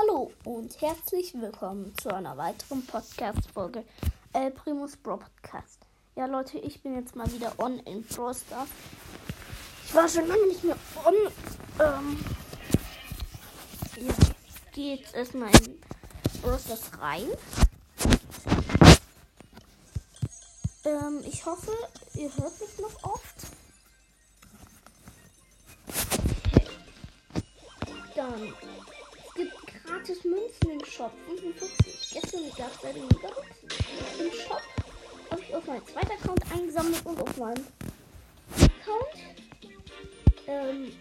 Hallo und herzlich willkommen zu einer weiteren Podcast-Folge El Primus Bro Podcast. Ja, Leute, ich bin jetzt mal wieder on in Stars. Ich war schon lange nicht mehr on. Ähm, ja, gehe jetzt erstmal in Stars rein. Ähm, ich hoffe, ihr hört mich noch oft. Dann gratis Münzen im Shop. 55. Gestern gab es leider Megabox im Shop. Habe ich auf meinen zweiten Account eingesammelt und auf meinem Account. Ähm,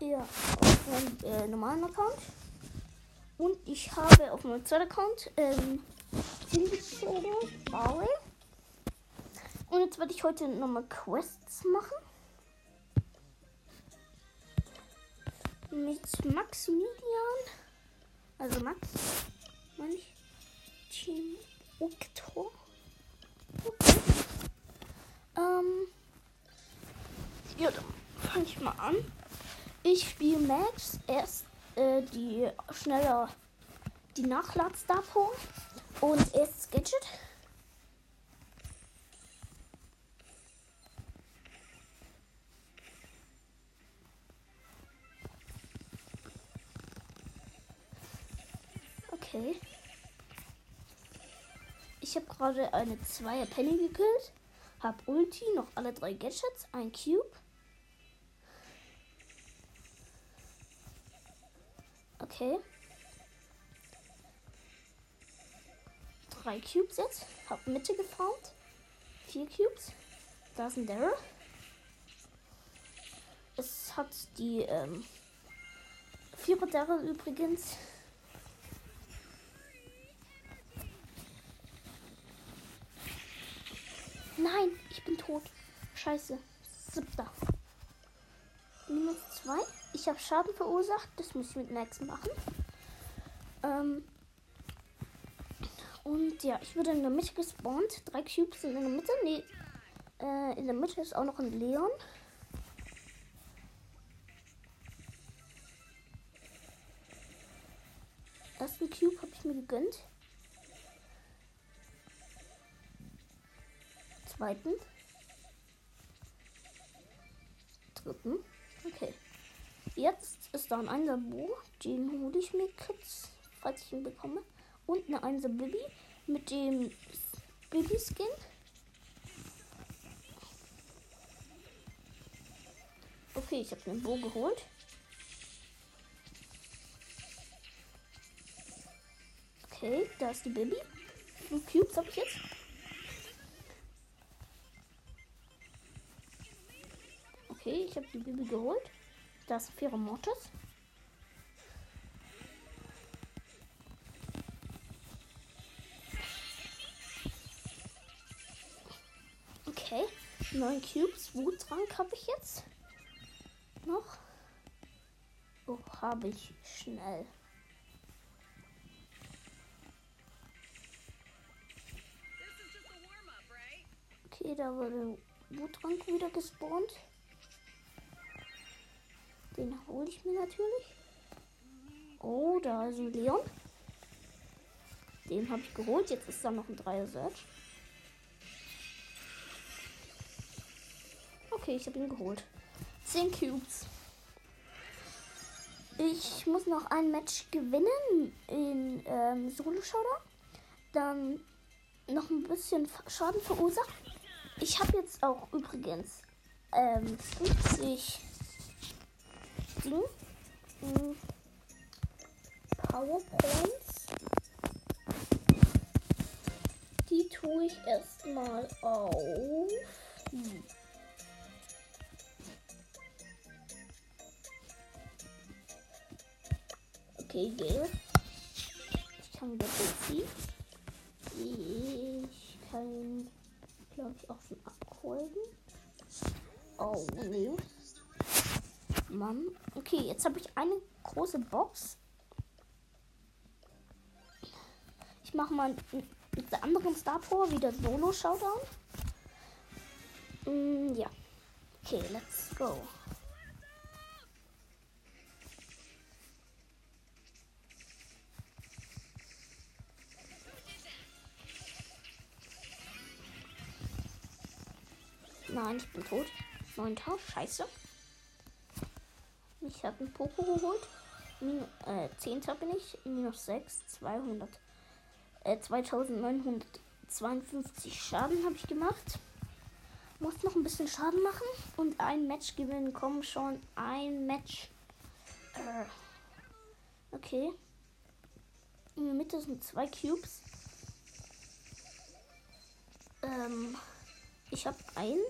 ja, auf meinem äh, normalen Account. Und ich habe auf meinem zweiten Account ähm, hingezogen. Bauer. Und jetzt werde ich heute nochmal Quests machen. Mit Maximilian. Also Max. Meine ich. Team Oktor. Okay. Ähm. Ja, dann fange ich mal an. Ich spiele Max. Erst äh, die schneller die Nachladsdapo. Und erstes Gadget. Okay. Ich habe gerade eine Zweier Penny gekillt. Hab Ulti, noch alle drei Gadgets, ein Cube. Okay. drei Cubes jetzt. Hab Mitte geformt. Vier Cubes. Da ist ein Daryl. Es hat die ähm, Vierer Daryl übrigens. Nein, ich bin tot. Scheiße. Siebter. Minus zwei. Ich habe Schaden verursacht. Das muss ich mit Max machen. Ähm, und ja, ich würde in der Mitte gespawnt. Drei Cubes sind in der Mitte. Nee, äh, in der Mitte ist auch noch ein Leon. Ersten Cube habe ich mir gegönnt. Zweiten. Dritten. Okay. Jetzt ist da ein Einserbo. Den hole ich mir kurz, falls ich ihn bekomme und eine 1 Bibi mit dem Bibi-Skin. Okay, ich habe den Bo geholt. Okay, da ist die Bibi. Fünf Cubes habe ich jetzt. Okay, ich habe die Bibi geholt. Da ist Vierer Mortis. Okay. Neun Cubes. Wuttrank habe ich jetzt. Noch. Oh, habe ich schnell. Okay, da wurde Wuttrank wieder gespawnt. Den hole ich mir natürlich. Oh, da ist ein Leon. Den habe ich geholt. Jetzt ist da noch ein Dreier Search. Okay, ich habe ihn geholt. 10 Cubes. Ich muss noch ein Match gewinnen in ähm, Solo Showdown. Dann noch ein bisschen Schaden verursacht. Ich habe jetzt auch übrigens ähm, 50 Ding, hm, Powerpoints. Die tue ich erstmal auf. Hm. Okay, gehe. Ich kann wieder ziehen. Ich kann, glaube ich, auch schon abholen. Oh, nee. Mann. Okay, jetzt habe ich eine große Box. Ich mache mal mit der anderen Star Power wieder Solo Showdown. Mm, ja. Okay, let's go. Nein, ich bin tot. Neunter, scheiße. Ich habe einen Poco geholt. Min äh, Zehnter bin ich. Minus 6. 200. Äh, 2952 Schaden habe ich gemacht. Muss noch ein bisschen Schaden machen. Und ein Match gewinnen. Komm schon. Ein Match. Äh, okay. In der Mitte sind zwei Cubes. Ähm, ich habe einen.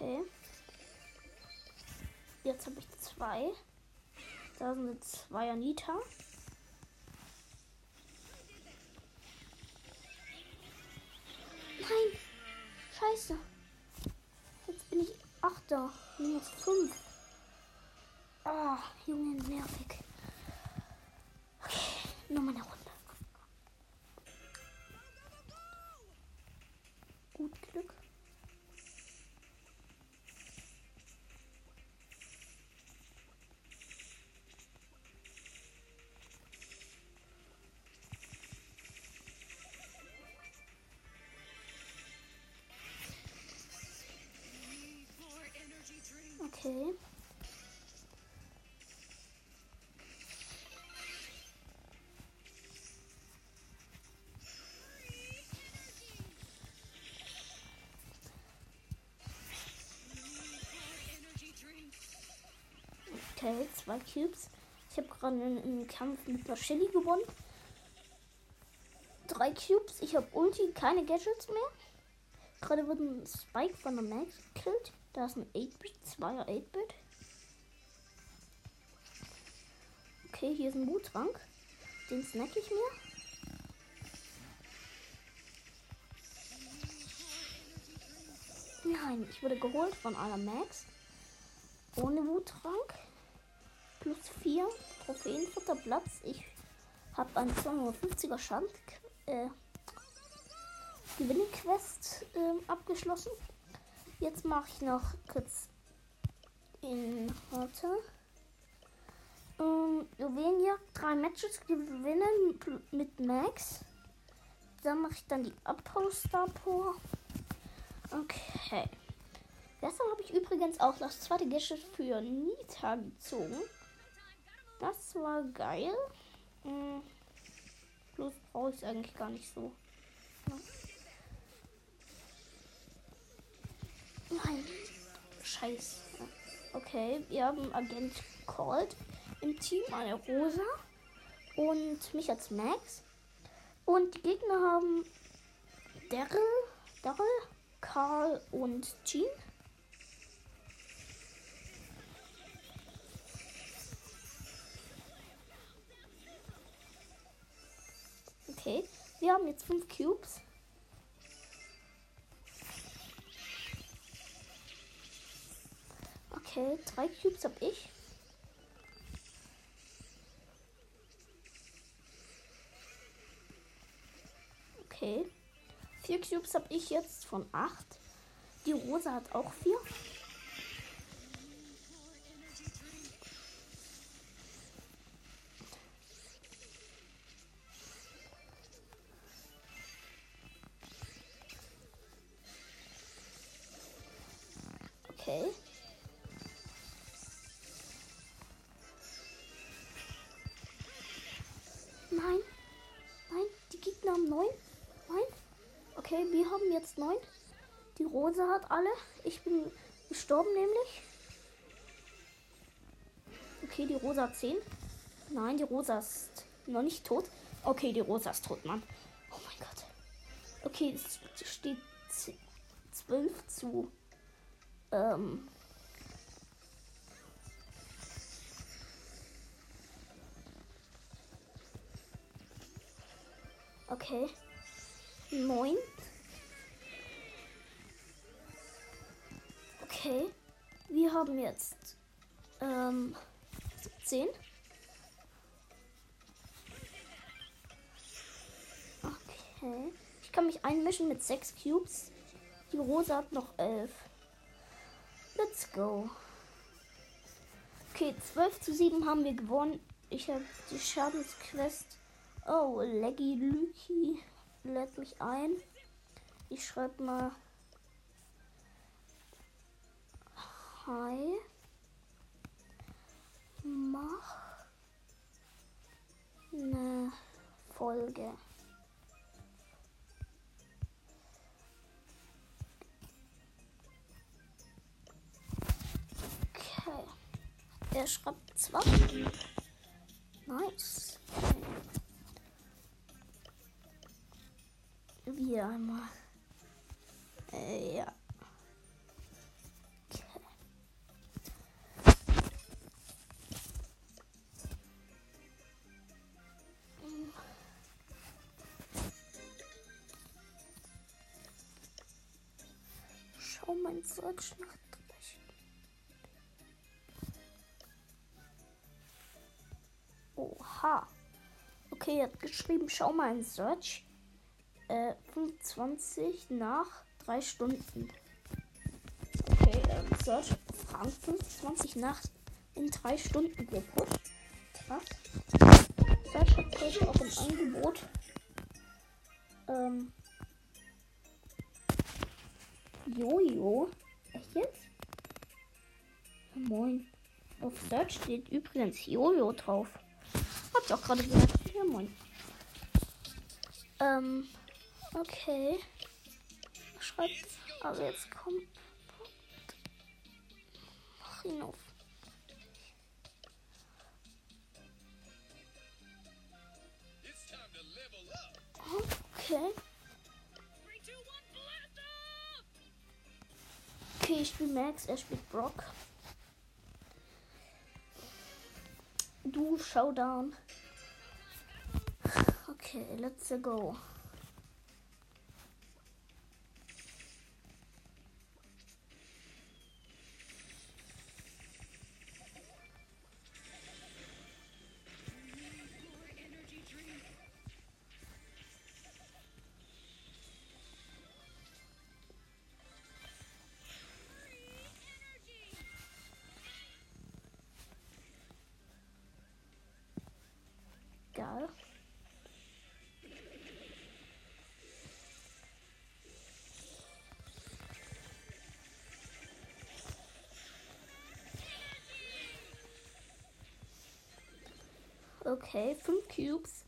Okay. Jetzt habe ich zwei. Da sind zwei Anita. Nein! Scheiße. Jetzt bin ich Achter. Minus fünf. Ah, Junge, nervig. Okay. Okay, zwei Cubes. Ich habe gerade einen, Kampf mit einer Shelly gewonnen. Drei Cubes. Ich habe Ulti, keine Gadgets mehr. Gerade wird ein Spike von der Max gekillt. Da ist ein 8-Bit, 2er 8-Bit. Okay, hier ist ein Wuttrank. Den snack ich mir. Nein, ich wurde geholt von einer Max. Ohne Wuttrank. Plus 4 Trophäen, vierter Platz. Ich habe einen 250er Schaden äh, Gewinnquest äh, abgeschlossen. Jetzt mache ich noch kurz in Warte. Ähm, Juwelenjagd, drei Matches gewinnen mit Max. Dann mache ich dann die Upholster Power. Okay. Gestern habe ich übrigens auch das zweite Gadget für Nita gezogen. Das war geil. Hm. Bloß brauche ich es eigentlich gar nicht so. Ja. Nein. Scheiße. Okay, wir haben Agent Cold im Team, eine Rosa und mich als Max. Und die Gegner haben Daryl, Daryl, Karl und Jean. Okay, wir haben jetzt fünf Cubes. Okay, drei Cubes habe ich. Okay. Vier Cubes habe ich jetzt von acht. Die Rosa hat auch vier. Okay. Nein. Nein, die Gegner haben neun. Nein. Okay, wir haben jetzt neun. Die Rosa hat alle. Ich bin gestorben nämlich. Okay, die Rosa hat 10. Nein, die Rosa ist noch nicht tot. Okay, die Rosa ist tot, Mann. Oh mein Gott. Okay, es steht 12 zu. Ähm. Okay. 9. Okay. Wir haben jetzt ähm, 17. Okay. Ich kann mich einmischen mit 6 Cubes. Die Rosa hat noch 11. Let's go. Okay, 12 zu 7 haben wir gewonnen. Ich habe die Schadensquest Oh, Leggy Luki lädt mich ein. Ich schreibe mal Hi. Mach eine Folge. Okay. Er schreibt zwar. Nice. Wieder einmal. Äh, ja. Schau mein Search nach. Oha. Okay, er hat geschrieben, schau mal in Search. Äh, 25 nach 3 Stunden. Okay, ähm, Search Frank 25 nach in 3 Stunden gepusht. Krass. Search hat heute auch im Angebot. Ähm. Jojo. Echt jetzt? Ja, moin. Auf Search steht übrigens Jojo drauf. Hab's auch gerade gehört. Ja, moin. Ähm, okay. Schreibt, aber jetzt kommt. Mach ihn auf. Okay. Okay, ich spiele Max, er spielt Brock. Du Showdown. Okay, let's go. Okay, fünf Cubes.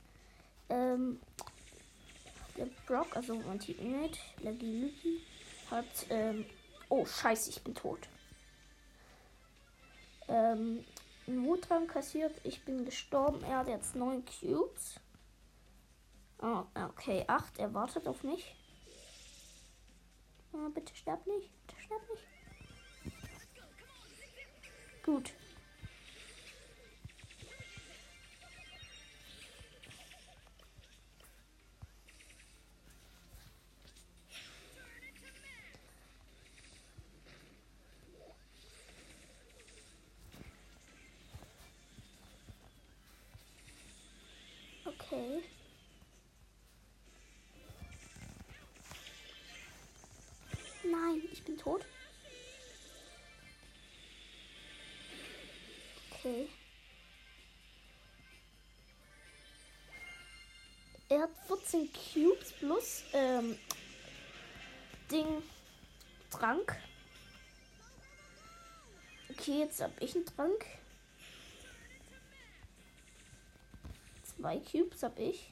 Ähm, der Brock, also Leggy Lucky, hat, ähm, oh scheiße, ich bin tot. Ähm, Wutrang kassiert, ich bin gestorben, er hat jetzt neun Cubes. Oh, okay, acht, er wartet auf mich. Oh, bitte sterb nicht, bitte sterb nicht. Gut. Tot. Okay. Er hat 14 Cubes plus ähm, Ding Trank. Okay, jetzt habe ich einen Trank. Zwei Cubes habe ich.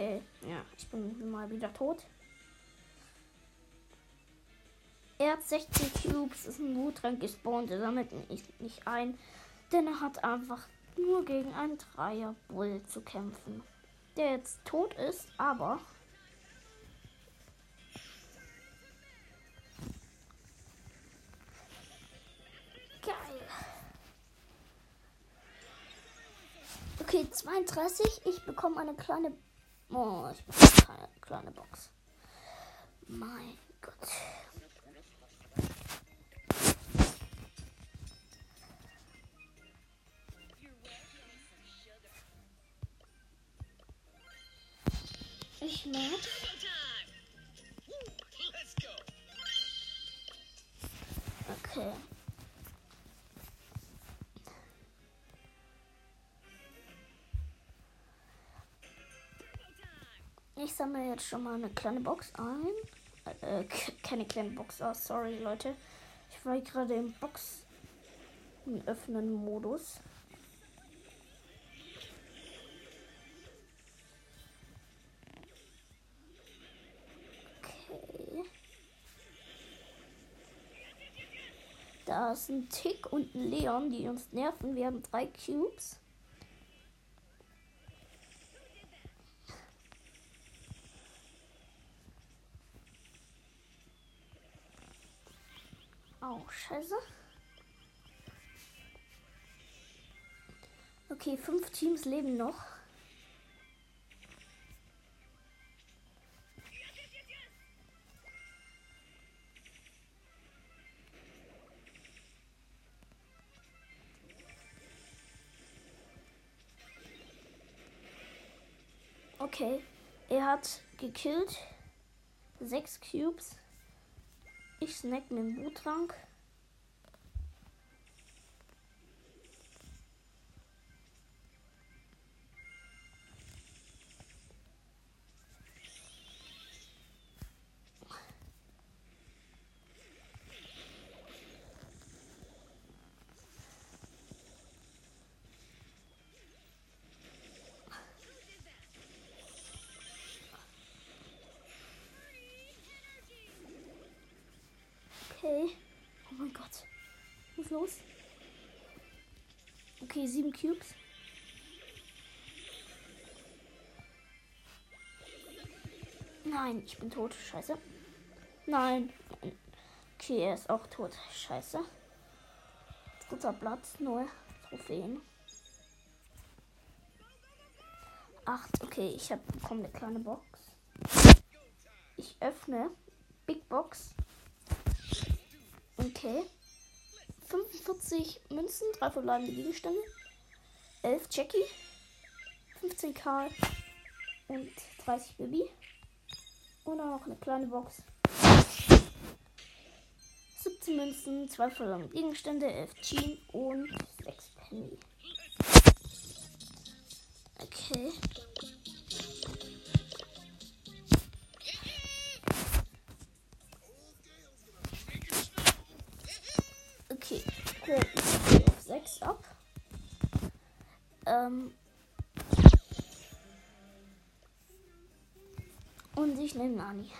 Okay, ja, ich bin mal wieder tot. Er hat 16 Cubes, ist ein Wuttrank gespawnt, er sammelt nicht, nicht ein, denn er hat einfach nur gegen einen Dreier Bull zu kämpfen, der jetzt tot ist, aber geil. Okay, 32. Ich bekomme eine kleine. Oh, ich bekomme eine kleine Box. Mein Gott. Ich mag. Okay. Sammle jetzt schon mal eine kleine Box ein. Äh, keine kleine Box, oh, sorry Leute. Ich war gerade im Box öffnen Modus. Okay. Da ist ein Tick und ein Leon, die uns nerven. Wir haben drei Cubes. Oh, scheiße. Okay, fünf Teams leben noch. Okay, er hat gekillt. Sechs Cubes. Ich snack mit dem Wuttrank. Sieben Cubes. Nein, ich bin tot. Scheiße. Nein. Okay, er ist auch tot. Scheiße. Dritter Platz, nur Trophäen. Acht. Okay, ich habe bekommen eine kleine Box. Ich öffne Big Box. Okay. 45 Münzen, 3 verbleibende Gegenstände, 11 Jackie, 15 Karl und 30 Baby. Und auch eine kleine Box. 17 Münzen, 2 verbleibende Gegenstände, 11 Jean und 6 Penny. Okay. Ähm und ich nehme Nani.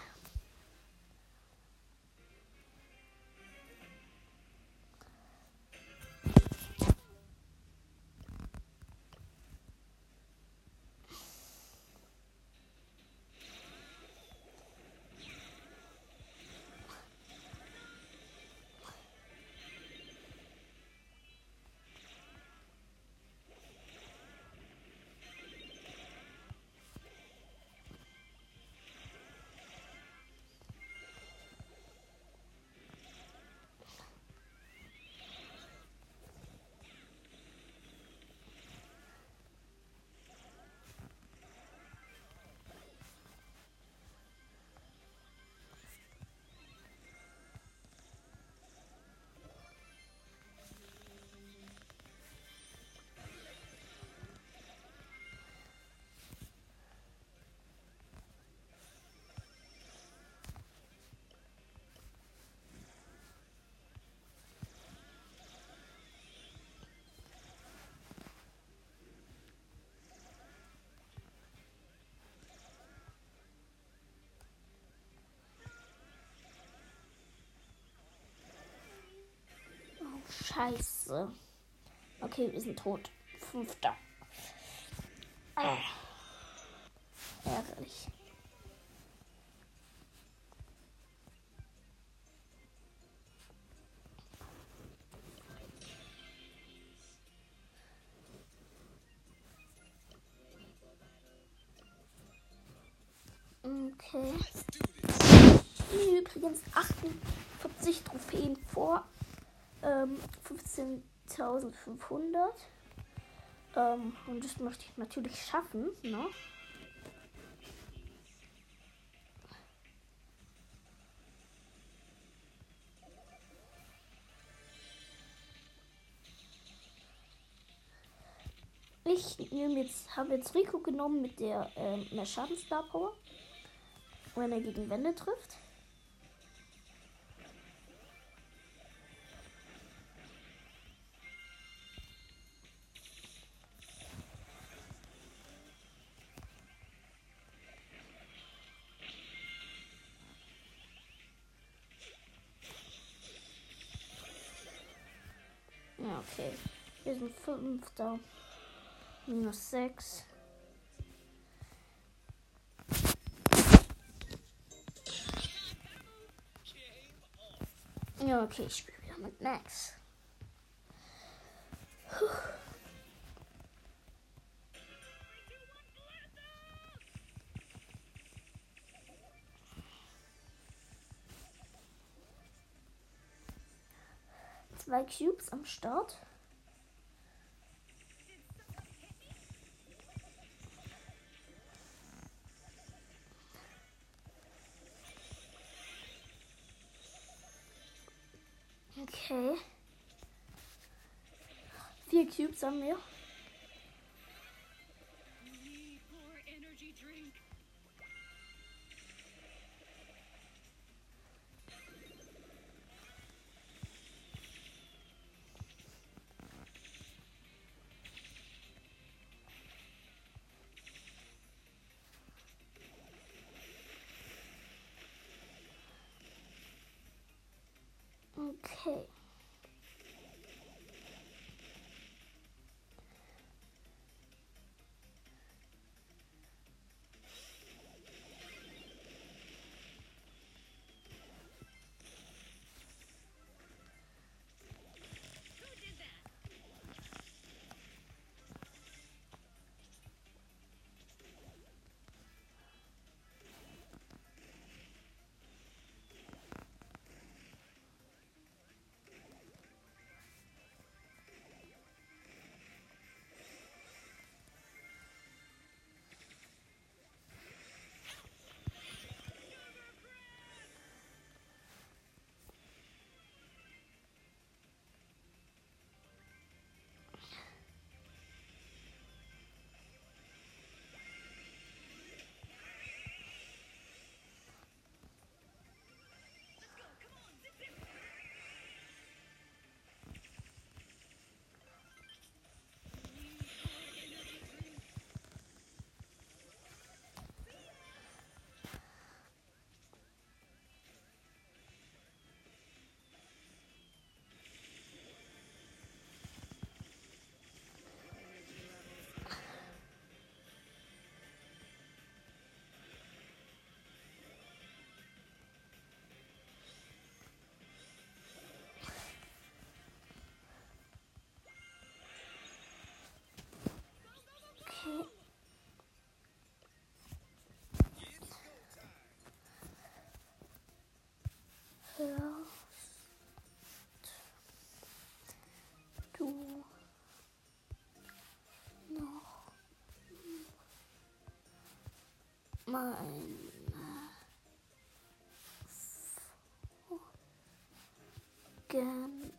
Scheiße. Okay, wir sind tot. Fünfter. Ah. Ärgerlich. 15.500. Ähm, und das möchte ich natürlich schaffen, ne? Ich nehme jetzt, habe jetzt Rico genommen mit der ähm, mehr Schadensstar Power. wenn er gegen Wände trifft. Fünfter. Minus sechs. Ja, okay, ich spiele wieder mit Max. Zwei Cubes am Start. Okay. Vier Cubes haben wir. Folgen?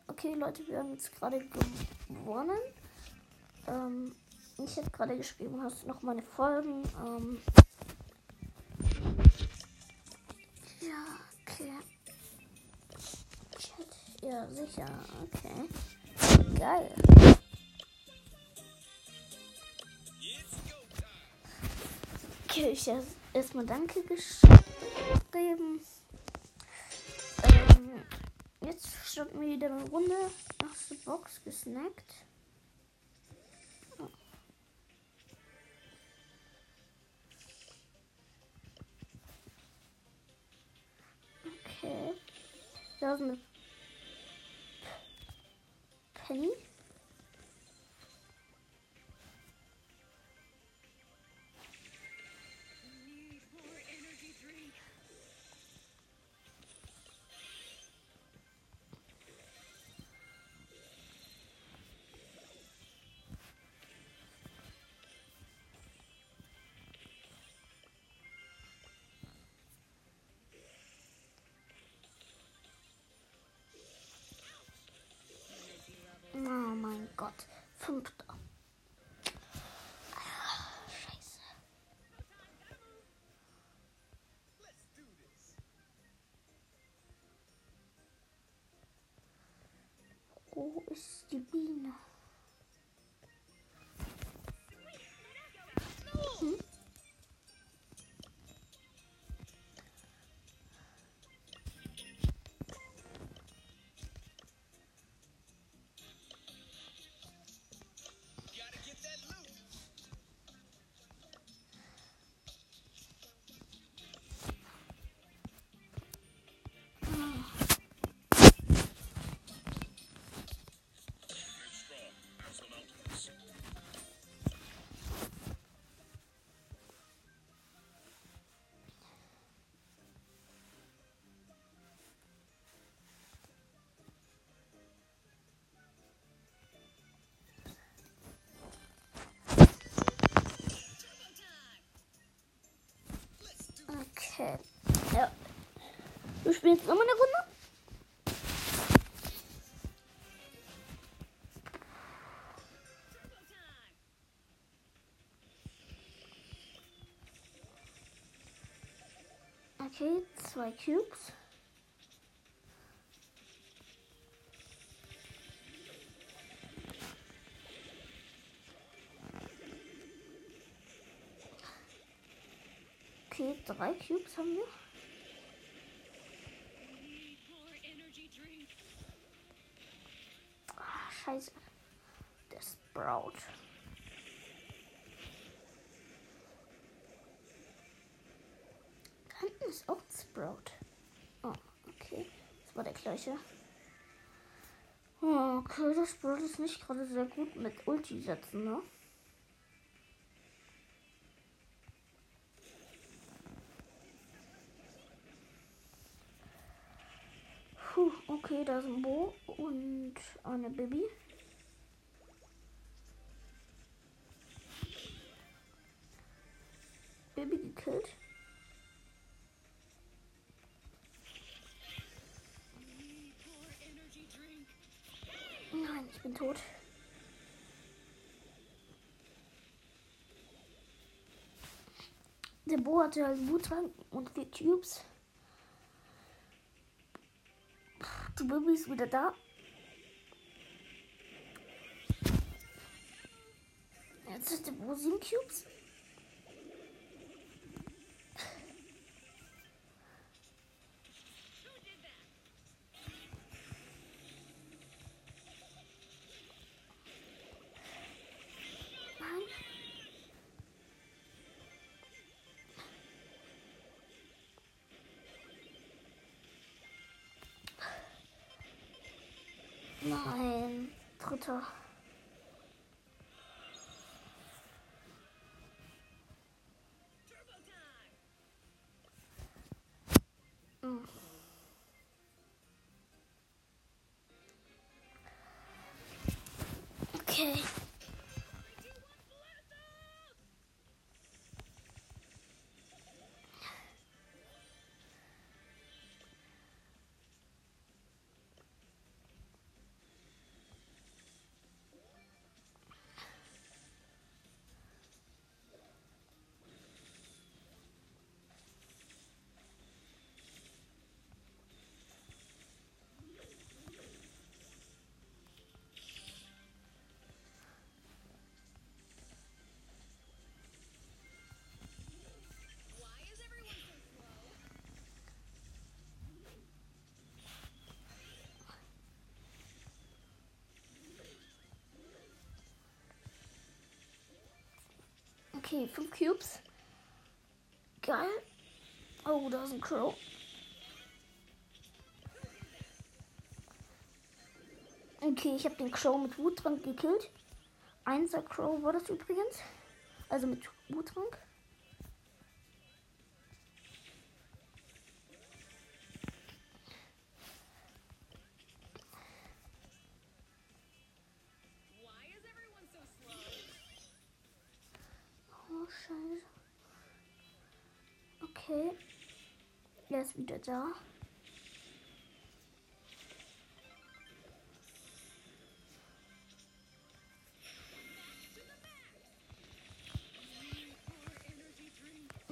Okay, Leute, wir haben jetzt gerade gewonnen. Ähm, ich habe gerade geschrieben, hast du noch meine Folgen? Ähm, ja, okay. Ja, sicher, okay. Geil. Okay, ich habe erstmal Danke geschrieben. Ähm, jetzt starten wir wieder eine Runde. Erste Box gesnackt. Okay. Da ist Oh mein Gott. Fünfter. Ah, scheiße. Wo ist die Biene? Du spielst nochmal eine Runde? Okay, zwei Cubes. Okay, drei Cubes haben wir. Need more energy drink. Ah, scheiße. Der Sprout. Da hinten ist auch ein Sprout. Oh, okay. Gleiche. Oh, okay, das Sprout ist nicht gerade sehr gut mit Ulti setzen, ne? Puh, okay, da ist ein Bo und eine Baby. Baby gekillt. Ich bin tot. Der Bo hatte halt Wutrang und vier Cubes. Die Baby ist wieder da. Jetzt ist der Bo sieben Cubes. Nein, dritter. Okay, fünf Cubes. Geil. Oh, da ist ein Crow. Okay, ich habe den Crow mit Wutrang gekillt. Einser Crow war das übrigens. Also mit Wutrang. ist wieder da.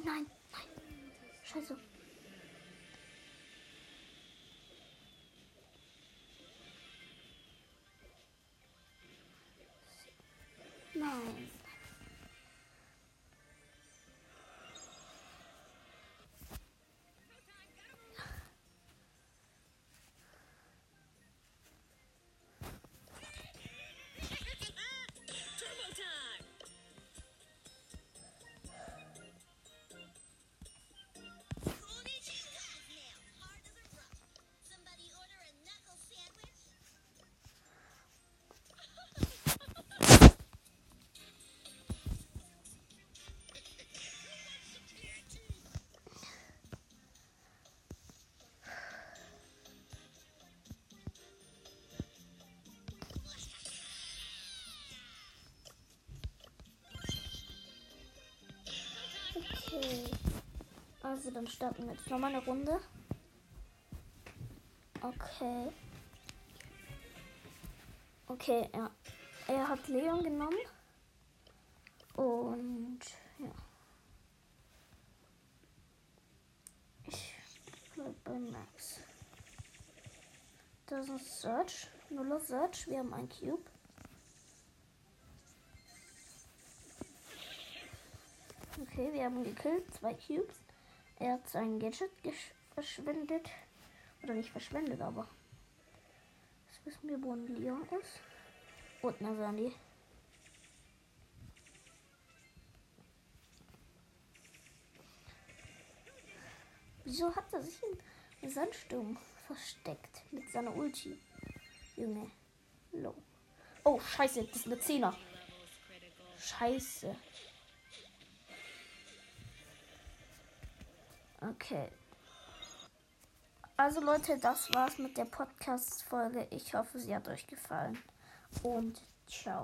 Nein, nein. Scheiße. Okay. Also dann starten wir jetzt nochmal eine Runde. Okay. Okay, ja. Er hat Leon genommen. Und ja. Ich bleib bei Max. Das ist Search. Nuller Search. Wir haben ein Cube. Okay, wir haben gekillt. Zwei Cubes. Er hat sein Gadget verschwendet. Oder nicht verschwendet, aber. Jetzt wissen wir, wo ein Leon ist. Und eine Sandy. Wieso hat er sich im Sandsturm versteckt mit seiner Ulti? Junge. Low. Oh, scheiße, das ist eine Zehner. Scheiße. Okay. Also Leute, das war's mit der Podcast-Folge. Ich hoffe, sie hat euch gefallen. Und ciao.